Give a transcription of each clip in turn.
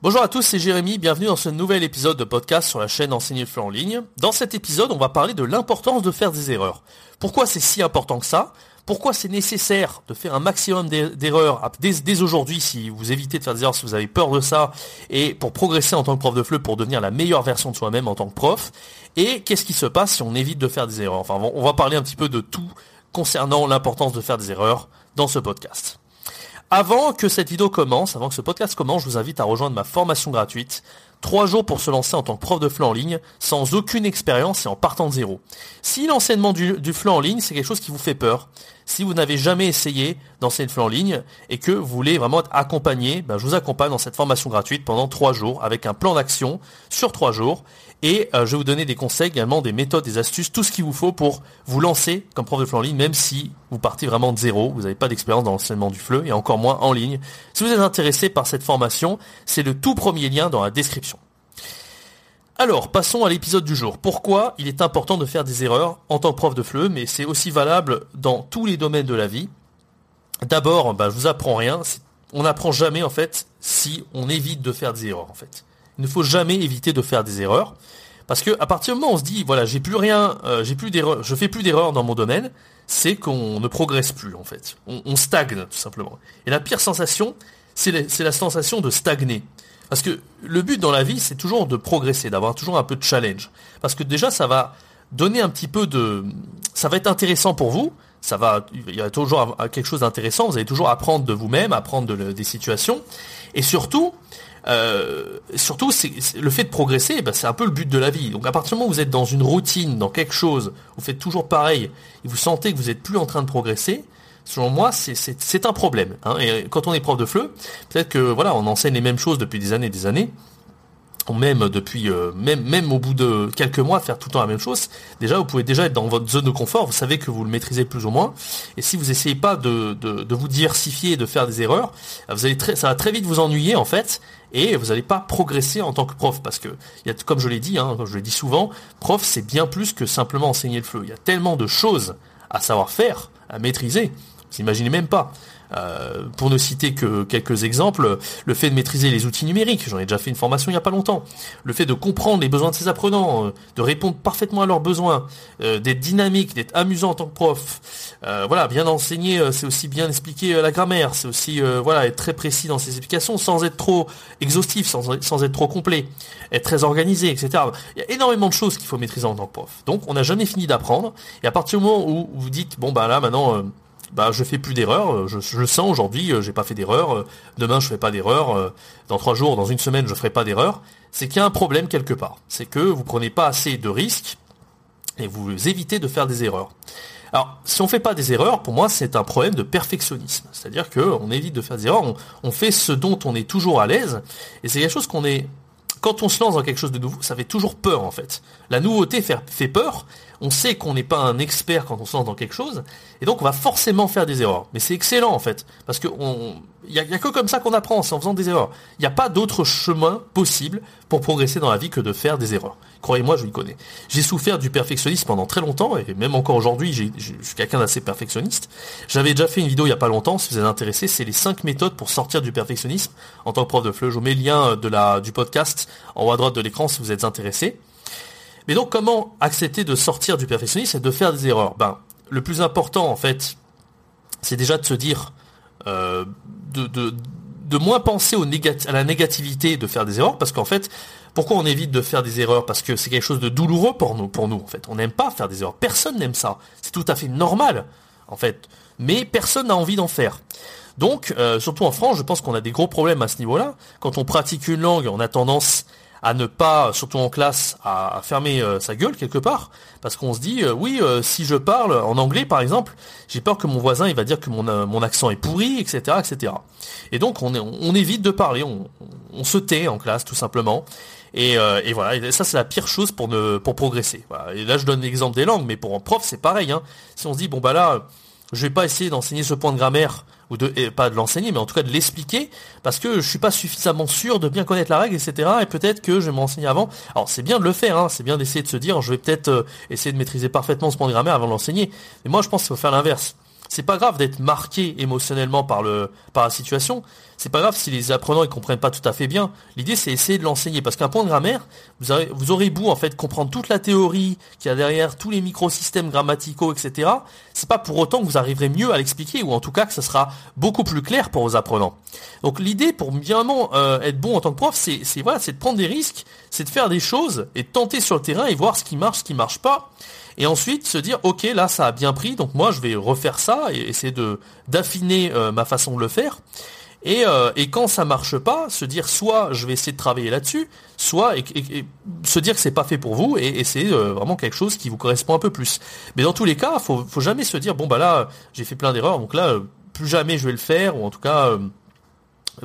Bonjour à tous, c'est Jérémy, bienvenue dans ce nouvel épisode de podcast sur la chaîne Enseigner le FLE en ligne. Dans cet épisode, on va parler de l'importance de faire des erreurs. Pourquoi c'est si important que ça? Pourquoi c'est nécessaire de faire un maximum d'erreurs dès, aujourd'hui si vous évitez de faire des erreurs, si vous avez peur de ça, et pour progresser en tant que prof de FLE, pour devenir la meilleure version de soi-même en tant que prof? Et qu'est-ce qui se passe si on évite de faire des erreurs? Enfin, on va parler un petit peu de tout concernant l'importance de faire des erreurs dans ce podcast. Avant que cette vidéo commence, avant que ce podcast commence, je vous invite à rejoindre ma formation gratuite. Trois jours pour se lancer en tant que prof de FLE en ligne, sans aucune expérience et en partant de zéro. Si l'enseignement du, du FLE en ligne, c'est quelque chose qui vous fait peur, si vous n'avez jamais essayé d'enseigner en ligne et que vous voulez vraiment être accompagné, ben je vous accompagne dans cette formation gratuite pendant trois jours avec un plan d'action sur trois jours et euh, je vais vous donner des conseils, également des méthodes, des astuces, tout ce qu'il vous faut pour vous lancer comme prof de FLE en ligne, même si vous partez vraiment de zéro, vous n'avez pas d'expérience dans l'enseignement du FLE et encore moins en ligne. Si vous êtes intéressé par cette formation, c'est le tout premier lien dans la description. Alors, passons à l'épisode du jour. Pourquoi il est important de faire des erreurs en tant que prof de FLE, mais c'est aussi valable dans tous les domaines de la vie? D'abord, bah, je vous apprends rien. On n'apprend jamais, en fait, si on évite de faire des erreurs, en fait. Il ne faut jamais éviter de faire des erreurs. Parce que à partir du moment où on se dit voilà j'ai plus rien, euh, j'ai plus d'erreurs, je fais plus d'erreurs dans mon domaine, c'est qu'on ne progresse plus en fait. On, stagne tout simplement. Et la pire sensation, c'est la, sensation de stagner. Parce que le but dans la vie, c'est toujours de progresser, d'avoir toujours un peu de challenge. Parce que déjà, ça va donner un petit peu de, ça va être intéressant pour vous. Ça va, il y a toujours quelque chose d'intéressant. Vous allez toujours apprendre de vous-même, apprendre des situations, et surtout, euh, surtout, c'est, le fait de progresser, ben, c'est un peu le but de la vie. Donc à partir du moment où vous êtes dans une routine, dans quelque chose, vous faites toujours pareil, et vous sentez que vous n'êtes plus en train de progresser, selon moi, c'est, un problème. Hein. Et quand on est prof de FLE, peut-être que voilà, on enseigne les mêmes choses depuis des années et des années, même depuis euh, même même au bout de quelques mois faire tout le temps la même chose, déjà vous pouvez déjà être dans votre zone de confort, vous savez que vous le maîtrisez plus ou moins. Et si vous essayez pas de, de, vous diversifier et de faire des erreurs, vous allez très, ça va très vite vous ennuyer en fait, et vous n'allez pas progresser en tant que prof parce que y a, comme je l'ai dit, hein, comme je l'ai dit souvent, prof c'est bien plus que simplement enseigner le fleu. Il y a tellement de choses à savoir faire, à maîtriser, vous imaginez même pas. Euh, pour ne citer que quelques exemples, le fait de maîtriser les outils numériques, j'en ai déjà fait une formation il n'y a pas longtemps, le fait de comprendre les besoins de ses apprenants, euh, de répondre parfaitement à leurs besoins, euh, d'être dynamique, d'être amusant en tant que prof, voilà, bien enseigner, c'est aussi bien expliquer la grammaire, c'est aussi voilà être très précis dans ses explications sans être trop exhaustif, sans, sans être trop complet, être très organisé, etc. Il y a énormément de choses qu'il faut maîtriser en tant que prof. Donc on n'a jamais fini d'apprendre, et à partir du moment où vous dites, bon bah là maintenant bah je fais plus d'erreurs, euh, je, sens aujourd'hui, euh, j'ai pas fait d'erreur, euh, demain je fais pas d'erreur, dans trois jours, dans une semaine je ferai pas d'erreur, c'est qu'il y a un problème quelque part. C'est que vous prenez pas assez de risques et vous évitez de faire des erreurs. Alors, si on fait pas des erreurs, pour moi, c'est un problème de perfectionnisme. C'est-à-dire qu'on évite de faire des erreurs, on, fait ce dont on est toujours à l'aise, et c'est quelque chose qu'on est quand on se lance dans quelque chose de nouveau, ça fait toujours peur en fait. La nouveauté fait, peur. On sait qu'on n'est pas un expert quand on se lance dans quelque chose, et donc on va forcément faire des erreurs. Mais c'est excellent en fait, parce que il y, a, que comme ça qu'on apprend, c'est en faisant des erreurs. Il n'y a pas d'autre chemin possible pour progresser dans la vie que de faire des erreurs. Croyez-moi, je le connais. J'ai souffert du perfectionnisme pendant très longtemps, et même encore aujourd'hui, je suis quelqu'un d'assez perfectionniste. J'avais déjà fait une vidéo il n'y a pas longtemps, si vous êtes intéressé, c'est les 5 méthodes pour sortir du perfectionnisme en tant que prof de FLE. Je vous mets le lien du podcast en haut à droite de l'écran si vous êtes intéressé. Mais donc, comment accepter de sortir du perfectionnisme et de faire des erreurs? Ben, le plus important, en fait, c'est déjà de se dire, euh, de, moins penser à la négativité de faire des erreurs, parce qu'en fait, pourquoi on évite de faire des erreurs? Parce que c'est quelque chose de douloureux pour nous, pour nous, en fait. On n'aime pas faire des erreurs. Personne n'aime ça. C'est tout à fait normal, en fait. Mais personne n'a envie d'en faire. Donc, euh, surtout en France, je pense qu'on a des gros problèmes à ce niveau-là. Quand on pratique une langue, on a tendance à ne pas, surtout en classe, à, fermer euh, sa gueule quelque part, parce qu'on se dit, euh, oui, euh, si je parle en anglais par exemple, j'ai peur que mon voisin il va dire que mon, mon accent est pourri, etc., etc. Et donc on, on évite de parler, on, on, se tait en classe tout simplement. Et, et voilà, et ça c'est la pire chose pour ne pour progresser. Et là je donne l'exemple des langues, mais pour un prof c'est pareil. Hein. Si on se dit bon bah là, je vais pas essayer d'enseigner ce point de grammaire ou de pas de l'enseigner, mais en tout cas de l'expliquer, parce que je suis pas suffisamment sûr de bien connaître la règle, etc. Et peut-être que je vais m'enseigner avant. Alors c'est bien de le faire, hein, c'est bien d'essayer de se dire, je vais peut-être euh, essayer de maîtriser parfaitement ce point de grammaire avant de l'enseigner. Mais moi je pense qu'il faut faire l'inverse. C'est pas grave d'être marqué émotionnellement par le par la situation. C'est pas grave si les apprenants ils comprennent pas tout à fait bien. L'idée c'est essayer de l'enseigner parce qu'un point de grammaire, vous aurez, vous aurez beau en fait comprendre toute la théorie qu'il y a derrière, tous les microsystèmes grammaticaux, etc. C'est pas pour autant que vous arriverez mieux à l'expliquer ou en tout cas que ça sera beaucoup plus clair pour vos apprenants. Donc l'idée pour bien euh, être bon en tant que prof, c'est voilà, de prendre des risques, c'est de faire des choses et de tenter sur le terrain et voir ce qui marche, ce qui marche pas et ensuite se dire ok là ça a bien pris donc moi je vais refaire ça et essayer de d'affiner euh, ma façon de le faire et, euh, et, quand ça marche pas, se dire soit je vais essayer de travailler là-dessus, soit se dire que c'est pas fait pour vous et essayer euh, vraiment quelque chose qui vous correspond un peu plus. Mais dans tous les cas, faut, faut jamais se dire bon bah là j'ai fait plein d'erreurs donc là plus jamais je vais le faire ou en tout cas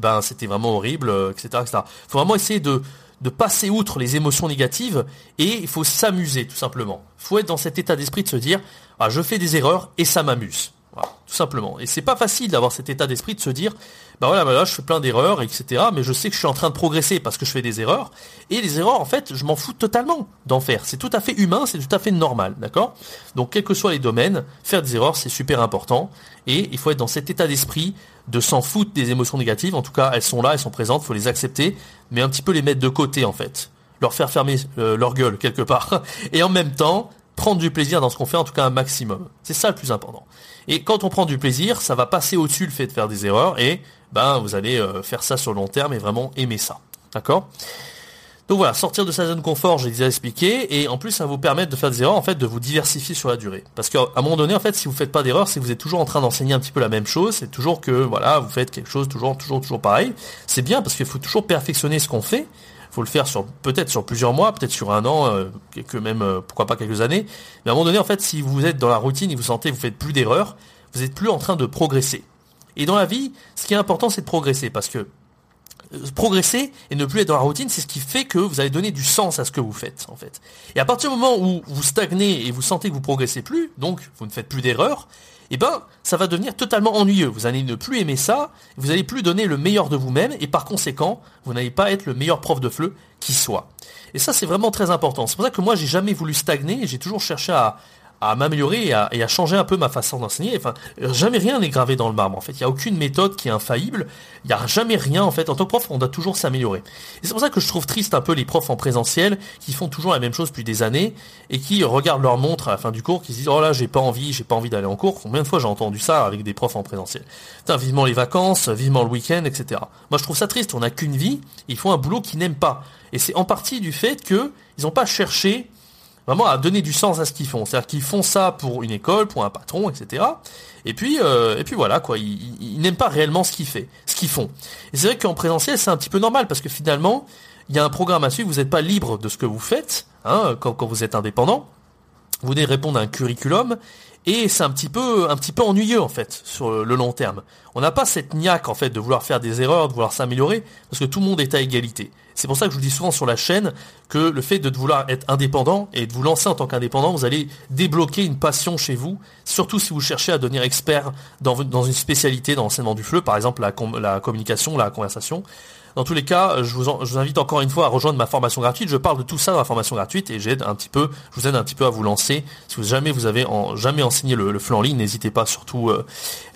ben c'était vraiment horrible, etc., etc. Faut vraiment essayer de de passer outre les émotions négatives et il faut s'amuser tout simplement. Il faut être dans cet état d'esprit de se dire ah, je fais des erreurs et ça m'amuse. Voilà, tout simplement. Et c'est pas facile d'avoir cet état d'esprit de se dire, bah voilà, bah là, je fais plein d'erreurs, etc. Mais je sais que je suis en train de progresser parce que je fais des erreurs. Et les erreurs, en fait, je m'en fous totalement d'en faire. C'est tout à fait humain, c'est tout à fait normal, d'accord? Donc, quels que soient les domaines, faire des erreurs, c'est super important. Et il faut être dans cet état d'esprit de s'en foutre des émotions négatives. En tout cas, elles sont là, elles sont présentes, il faut les accepter, mais un petit peu les mettre de côté, en fait. Leur faire fermer euh, leur gueule quelque part. Et en même temps, prendre du plaisir dans ce qu'on fait, en tout cas un maximum. C'est ça le plus important. Et quand on prend du plaisir, ça va passer au-dessus le fait de faire des erreurs et ben vous allez euh, faire ça sur le long terme et vraiment aimer ça. D'accord? Donc voilà, sortir de sa zone confort, j'ai déjà expliqué, et en plus ça va vous permettre de faire des erreurs, en fait, de vous diversifier sur la durée. Parce qu'à un moment donné, en fait, si vous faites pas d'erreurs, c'est que vous êtes toujours en train d'enseigner un petit peu la même chose, c'est toujours que, voilà, vous faites quelque chose toujours, toujours, toujours pareil. C'est bien parce qu'il faut toujours perfectionner ce qu'on fait, faut le faire peut-être sur plusieurs mois, peut-être sur un an, euh, même euh, pourquoi pas quelques années. Mais à un moment donné, en fait, si vous êtes dans la routine et vous sentez que vous faites plus d'erreurs, vous n'êtes plus en train de progresser. Et dans la vie, ce qui est important, c'est de progresser, parce que euh, progresser et ne plus être dans la routine, c'est ce qui fait que vous allez donner du sens à ce que vous faites, en fait. Et à partir du moment où vous stagnez et vous sentez que vous progressez plus, donc vous ne faites plus d'erreurs, eh ben, ça va devenir totalement ennuyeux. Vous allez ne plus aimer ça, vous n'allez plus donner le meilleur de vous-même, et par conséquent, vous n'allez pas être le meilleur prof de FLE qui soit. Et ça, c'est vraiment très important. C'est pour ça que moi, j'ai jamais voulu stagner, j'ai toujours cherché à, à m'améliorer et à, changer un peu ma façon d'enseigner. Enfin, jamais rien n'est gravé dans le marbre. En fait, il n'y a aucune méthode qui est infaillible. Il n'y a jamais rien. En fait, en tant que prof, on doit toujours s'améliorer. Et c'est pour ça que je trouve triste un peu les profs en présentiel qui font toujours la même chose depuis des années et qui regardent leur montre à la fin du cours, qui se disent oh là, j'ai pas envie, j'ai pas envie d'aller en cours. Combien de fois j'ai entendu ça avec des profs en présentiel? Putain, vivement les vacances, vivement le week-end, etc. Moi, je trouve ça triste. On n'a qu'une vie. Ils font un boulot qu'ils n'aiment pas. Et c'est en partie du fait qu'ils n'ont pas cherché vraiment à donner du sens à ce qu'ils font. C'est-à-dire qu'ils font ça pour une école, pour un patron, etc. Et puis, euh, et puis voilà, quoi. Ils, n'aiment pas réellement ce qu'ils font. Et c'est vrai qu'en présentiel, c'est un petit peu normal parce que finalement, il y a un programme à suivre. Vous n'êtes pas libre de ce que vous faites, hein, quand, quand vous êtes indépendant. Vous devez répondre à un curriculum et c'est un petit peu un petit peu ennuyeux en fait sur le long terme. On n'a pas cette niaque en fait de vouloir faire des erreurs, de vouloir s'améliorer parce que tout le monde est à égalité. C'est pour ça que je vous dis souvent sur la chaîne que le fait de vouloir être indépendant et de vous lancer en tant qu'indépendant, vous allez débloquer une passion chez vous, surtout si vous cherchez à devenir expert dans, une spécialité dans l'enseignement du fleu, par exemple la, la communication, la conversation. Dans tous les cas, je vous, invite encore une fois à rejoindre ma formation gratuite. Je parle de tout ça dans la formation gratuite et un petit peu, je vous aide un petit peu à vous lancer. Si vous jamais vous avez jamais enseigné le, le flux en ligne, n'hésitez pas surtout euh,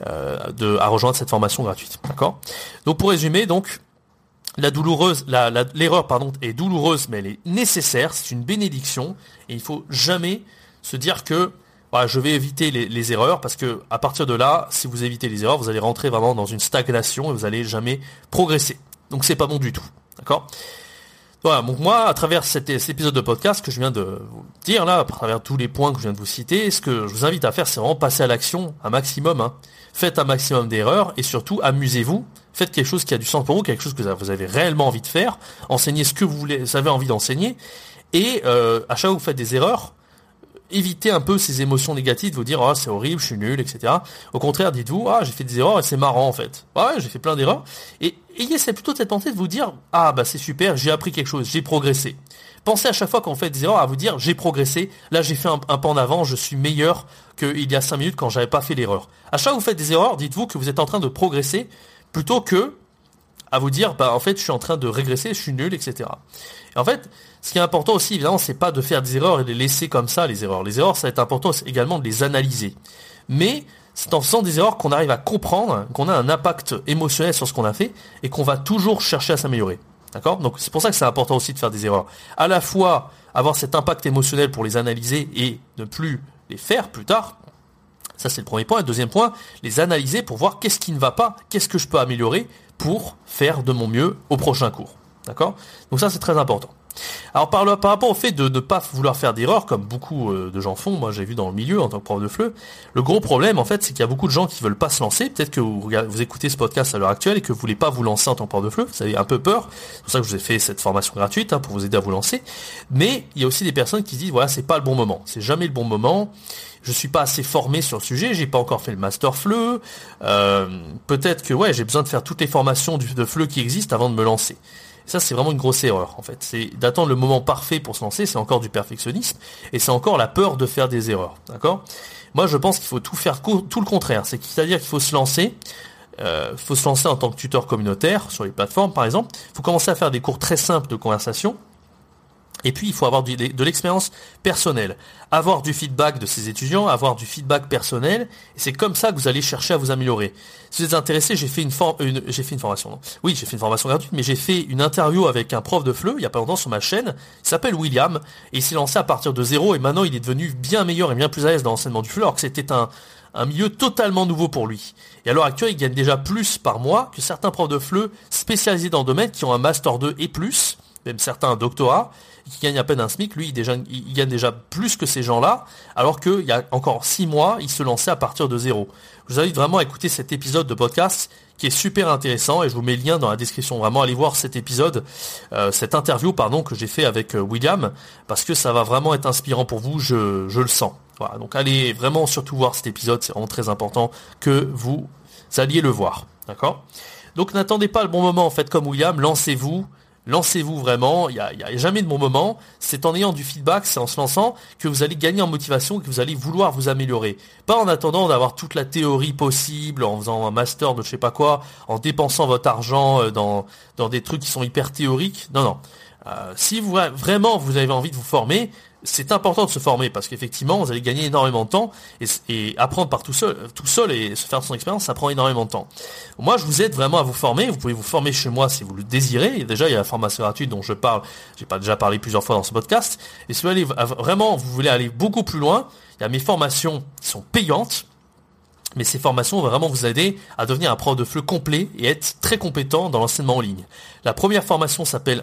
euh, à rejoindre cette formation gratuite. D'accord? Donc pour résumer, donc la douloureuse, l'erreur pardon est douloureuse, mais elle est nécessaire. C'est une bénédiction et il faut jamais se dire que je vais éviter les, les, erreurs parce que à partir de là, si vous évitez les erreurs, vous allez rentrer vraiment dans une stagnation et vous allez jamais progresser. Donc c'est pas bon du tout. D'accord? Voilà, donc moi, à travers cet, épisode de podcast que je viens de vous dire là, à travers tous les points que je viens de vous citer, ce que je vous invite à faire, c'est vraiment passer à l'action un maximum. Hein. Faites un maximum d'erreurs et surtout amusez-vous. Faites quelque chose qui a du sens pour vous, quelque chose que vous avez réellement envie de faire. Enseignez ce que vous, voulez, vous avez envie d'enseigner. Et euh, à chaque fois que vous faites des erreurs, évitez un peu ces émotions négatives, vous dire ah c'est horrible, je suis nul, etc. Au contraire, dites-vous ah j'ai fait des erreurs et c'est marrant en fait. Ouais, j'ai fait plein d'erreurs. Et ayez plutôt cette pensée de vous dire ah bah c'est super, j'ai appris quelque chose, j'ai progressé. Pensez à chaque fois qu'on fait des erreurs à vous dire j'ai progressé, là j'ai fait un, pas en avant, je suis meilleur qu'il y a 5 minutes quand j'avais pas fait l'erreur. À chaque fois que vous faites des erreurs, dites-vous que vous êtes en train de progresser plutôt que à vous dire bah en fait je suis en train de régresser, je suis nul, etc. Et en fait, ce qui est important aussi, évidemment, c'est pas de faire des erreurs et de les laisser comme ça, les erreurs. Les erreurs, ça va être important également de les analyser. Mais c'est en faisant des erreurs qu'on arrive à comprendre, qu'on a un impact émotionnel sur ce qu'on a fait et qu'on va toujours chercher à s'améliorer. D'accord? Donc c'est pour ça que c'est important aussi de faire des erreurs. À la fois avoir cet impact émotionnel pour les analyser et ne plus les faire plus tard. Ça c'est le premier point. Le deuxième point, les analyser pour voir qu'est-ce qui ne va pas, qu'est-ce que je peux améliorer pour faire de mon mieux au prochain cours. D'accord? Donc ça c'est très important. Alors par, rapport au fait de ne pas vouloir faire d'erreurs, comme beaucoup euh, de gens font, moi j'ai vu dans le milieu en tant que prof de FLE, le gros problème en fait c'est qu'il y a beaucoup de gens qui veulent pas se lancer, peut-être que vous, écoutez ce podcast à l'heure actuelle et que vous voulez pas vous lancer en tant que prof de FLE, vous avez un peu peur, c'est pour ça que je vous ai fait cette formation gratuite hein, pour vous aider à vous lancer, mais il y a aussi des personnes qui disent voilà c'est pas le bon moment, c'est jamais le bon moment, je suis pas assez formé sur le sujet, j'ai pas encore fait le master FLE, euh, peut-être que ouais j'ai besoin de faire toutes les formations de FLE qui existent avant de me lancer. Ça, c'est vraiment une grosse erreur, en fait. C'est d'attendre le moment parfait pour se lancer, c'est encore du perfectionnisme, et c'est encore la peur de faire des erreurs, d'accord? Moi, je pense qu'il faut tout faire tout le contraire. C'est-à-dire qu'il faut se lancer, euh, faut se lancer en tant que tuteur communautaire sur les plateformes, par exemple. Il faut commencer à faire des cours très simples de conversation, et puis, il faut avoir de l'expérience personnelle, avoir du feedback de ses étudiants, avoir du feedback personnel. C'est comme ça que vous allez chercher à vous améliorer. Si vous êtes intéressé, j'ai fait une, fait une formation. Oui, j'ai fait une formation gratuite, mais j'ai fait une interview avec un prof de FLE il y a pas longtemps sur ma chaîne. Il s'appelle William et il s'est lancé à partir de zéro et maintenant il est devenu bien meilleur et bien plus à l'aise dans l'enseignement du FLE alors que c'était un, un milieu totalement nouveau pour lui. Et à l'heure actuelle, il gagne déjà plus par mois que certains profs de FLE spécialisés dans le domaine qui ont un master 2 et plus, même certains un doctorat, qui gagne à peine un SMIC, lui, il, gagne déjà plus que ces gens-là, alors qu'il y a encore six mois, il se lançait à partir de zéro. Vous invite vraiment à écouter cet épisode de podcast qui est super intéressant et je vous mets le lien dans la description. Vraiment, allez voir cet épisode, euh, cette interview, pardon, que j'ai fait avec euh, William, parce que ça va vraiment être inspirant pour vous, je, je le sens. Voilà, donc allez vraiment surtout voir cet épisode, c'est vraiment très important que vous alliez le voir. D'accord? Donc n'attendez pas le bon moment, en fait, comme William, lancez-vous, Lancez-vous vraiment, il n'y a, jamais de bon moment. C'est en ayant du feedback, c'est en se lançant que vous allez gagner en motivation, que vous allez vouloir vous améliorer. Pas en attendant d'avoir toute la théorie possible, en faisant un master de je sais pas quoi, en dépensant votre argent euh, dans, dans des trucs qui sont hyper théoriques. Non, non. Euh, si vous, vraiment vous avez envie de vous former, c'est important de se former parce qu'effectivement, vous allez gagner énormément de temps et, apprendre par tout seul, tout seul et se faire son expérience, ça prend énormément de temps. Moi, je vous aide vraiment à vous former. Vous pouvez vous former chez moi si vous le désirez. Déjà, il y a la formation gratuite dont je parle. J'ai pas déjà parlé plusieurs fois dans ce podcast. Et si vous allez vraiment, vous voulez aller beaucoup plus loin, il y a mes formations qui sont payantes mais ces formations vont vraiment vous aider à devenir un prof de FLE complet et être très compétent dans l'enseignement en ligne. La première formation s'appelle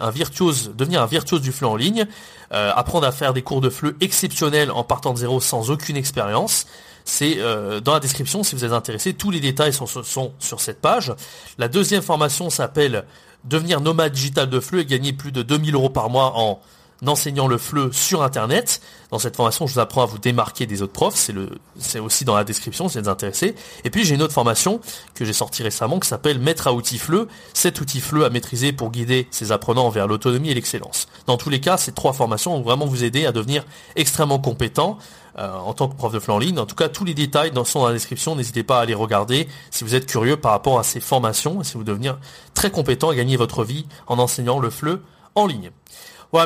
devenir un virtuose du FLE en ligne, euh, apprendre à faire des cours de FLE exceptionnels en partant de zéro sans aucune expérience. C'est euh, dans la description si vous êtes intéressé, tous les détails sont, sont sur cette page. La deuxième formation s'appelle devenir nomade digital de FLE et gagner plus de 2000 euros par mois en enseignant le FLE sur Internet. Dans cette formation, je vous apprends à vous démarquer des autres profs. C'est le, c'est aussi dans la description si vous êtes intéressé. Et puis, j'ai une autre formation que j'ai sortie récemment qui s'appelle Maître à outils FLE. Cet outil FLE à maîtriser pour guider ses apprenants vers l'autonomie et l'excellence. Dans tous les cas, ces trois formations vont vraiment vous aider à devenir extrêmement compétent euh, en tant que prof de FLE en ligne. En tout cas, tous les détails sont dans la description. N'hésitez pas à les regarder si vous êtes curieux par rapport à ces formations et si vous devenir très compétent et gagner votre vie en enseignant le FLE en ligne.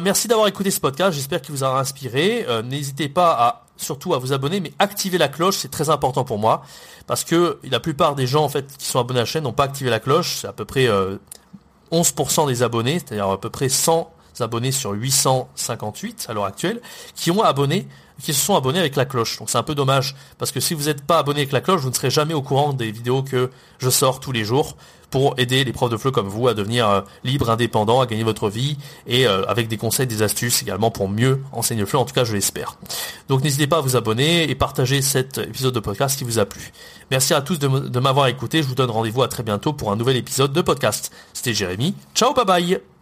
Merci d'avoir écouté ce podcast. J'espère qu'il vous aura inspiré. Euh, n'hésitez pas à surtout à vous abonner, mais activer la cloche, c'est très important pour moi. Parce que la plupart des gens en fait qui sont abonnés à la chaîne n'ont pas activé la cloche. C'est à peu près 11% euh, des abonnés, c'est-à-dire à peu près 100 abonnés sur 858 à l'heure actuelle, qui ont abonné, qui se sont abonnés avec la cloche. Donc c'est un peu dommage, parce que si vous n'êtes pas abonné avec la cloche, vous ne serez jamais au courant des vidéos que je sors tous les jours pour aider les profs de FLE comme vous à devenir euh, libres, indépendants, à gagner votre vie et euh, avec des conseils, des astuces également pour mieux enseigner le FLE. En tout cas, je l'espère. Donc n'hésitez pas à vous abonner et partager cet épisode de podcast qui vous a plu. Merci à tous de m'avoir écouté. Je vous donne rendez-vous à très bientôt pour un nouvel épisode de podcast. C'était Jérémy. Ciao, bye bye